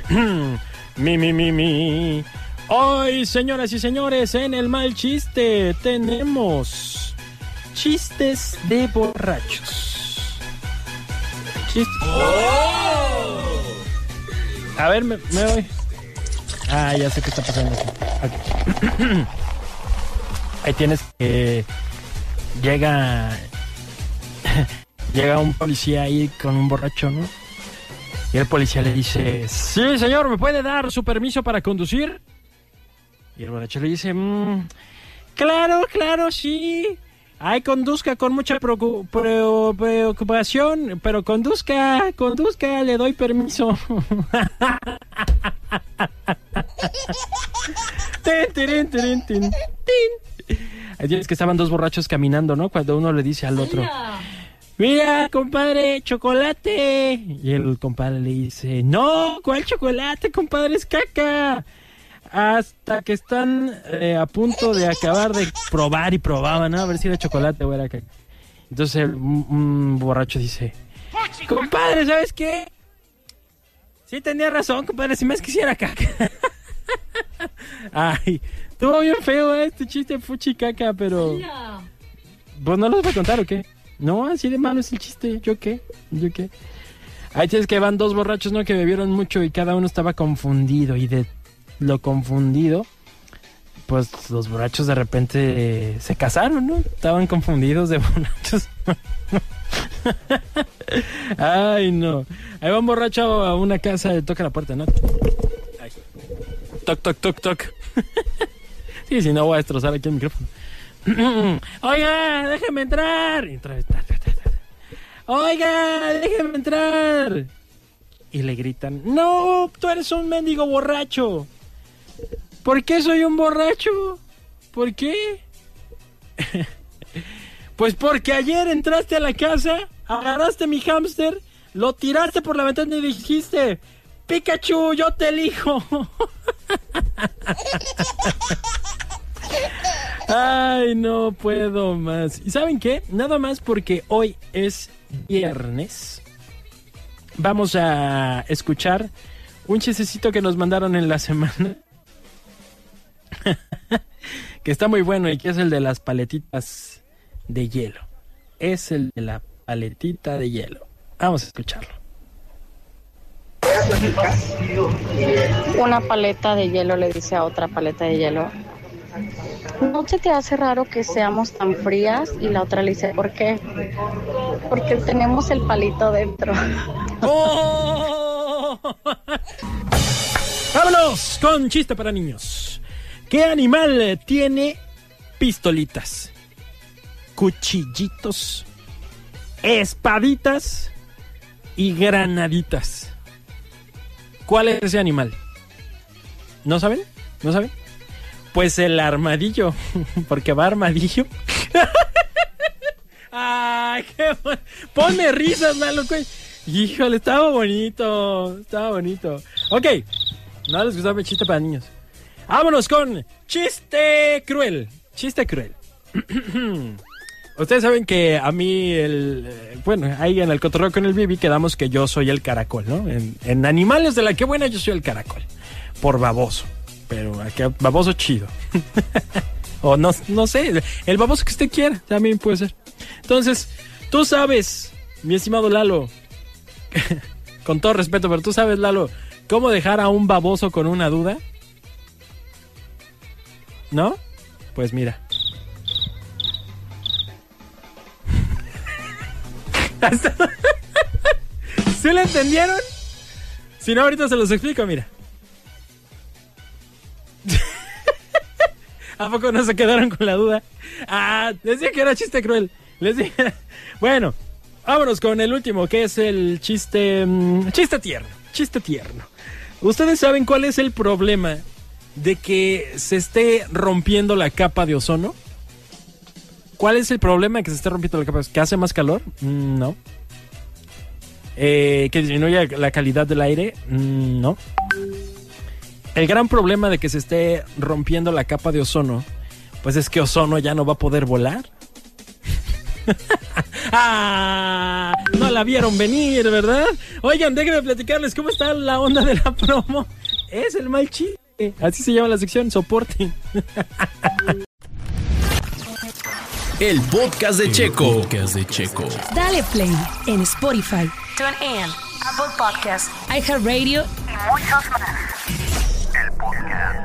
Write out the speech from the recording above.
mi, mi, mi, mi. Hoy, señoras y señores, en el mal chiste tenemos chistes de borrachos. Chistes. A ver, me, me voy. Ah, ya sé qué está pasando. Ahí tienes que llega llega un policía ahí con un borracho, ¿no? Y el policía le dice, sí, señor, ¿me puede dar su permiso para conducir? Y el borracho le dice, "Mm, claro, claro, sí. Ay, conduzca con mucha preocu- preo- preocupación, pero conduzca, conduzca, le doy permiso. Ahí tienes que estaban dos borrachos caminando, ¿no? Cuando uno le dice al otro, mira, compadre, chocolate. Y el compadre le dice, no, ¿cuál chocolate, compadre? Es caca. Hasta que están eh, a punto de acabar de probar y probaban, ¿no? A ver si era chocolate o era caca. Entonces el- un borracho dice, compadre, ¿sabes qué? Sí tenía razón, compadre, si más quisiera caca. Ay, estuvo bien feo ¿eh? este chiste fuchi caca, pero... ¿Pues no los voy a contar o qué? No, así de malo es el chiste. ¿Yo qué? ¿Yo qué? Ahí tienes que van dos borrachos, ¿no? Que bebieron mucho y cada uno estaba confundido. Y de lo confundido, pues los borrachos de repente eh, se casaron, ¿no? Estaban confundidos de borrachos. Ay, no. Ahí va un borracho a una casa toca la puerta, ¿no? Ay. Toc, toc, toc, toc. sí, si no voy a destrozar aquí el micrófono. Oiga, déjeme entrar. Oiga, déjeme entrar. Y le gritan, no, tú eres un mendigo borracho. ¿Por qué soy un borracho? ¿Por qué? pues porque ayer entraste a la casa, agarraste mi hámster, lo tiraste por la ventana y dijiste, Pikachu, yo te elijo. Ay, no puedo más. ¿Y saben qué? Nada más porque hoy es viernes. Vamos a escuchar un chistecito que nos mandaron en la semana. que está muy bueno y que es el de las paletitas de hielo. Es el de la paletita de hielo. Vamos a escucharlo. Una paleta de hielo le dice a otra paleta de hielo, ¿no se te hace raro que seamos tan frías? Y la otra le dice, ¿por qué? Porque tenemos el palito dentro. ¡Oh! Vámonos con chiste para niños. ¿Qué animal tiene pistolitas, cuchillitos, espaditas y granaditas? ¿Cuál es ese animal? ¿No saben? ¿No saben? Pues el armadillo, porque va armadillo. Ay, qué bon- Ponme risas, Lalo. Híjole, estaba bonito. Estaba bonito. Ok. No les gustaba el chiste para niños. Vámonos con chiste cruel. Chiste cruel. Ustedes saben que a mí, el, eh, bueno, ahí en el cotorreo con el Bibi quedamos que yo soy el caracol, ¿no? En, en Animales de la que buena yo soy el caracol. Por baboso. Pero aquí, baboso chido. o no, no sé, el baboso que usted quiera, también puede ser. Entonces, tú sabes, mi estimado Lalo, con todo respeto, pero tú sabes, Lalo, cómo dejar a un baboso con una duda. ¿No? Pues mira. ¿Sí lo entendieron? Si no, ahorita se los explico, mira. ¿A poco no se quedaron con la duda? Ah, les dije que era chiste cruel. Les dije. Bueno, vámonos con el último, que es el chiste. mm, chiste tierno. Chiste tierno. ¿Ustedes saben cuál es el problema de que se esté rompiendo la capa de ozono? ¿Cuál es el problema de que se esté rompiendo la capa? ¿Que hace más calor? Mm, no. Eh, ¿Que disminuye la calidad del aire? Mm, no. El gran problema de que se esté rompiendo la capa de ozono, pues es que ozono ya no va a poder volar. ah, no la vieron venir, ¿verdad? Oigan, déjenme platicarles cómo está la onda de la promo. Es el mal chiste. Así se llama la sección, soporte. El podcast de Checo. podcast de Checo. Dale play en Spotify, TuneIn, Apple Podcasts, iHeartRadio y muchos más. El podcast.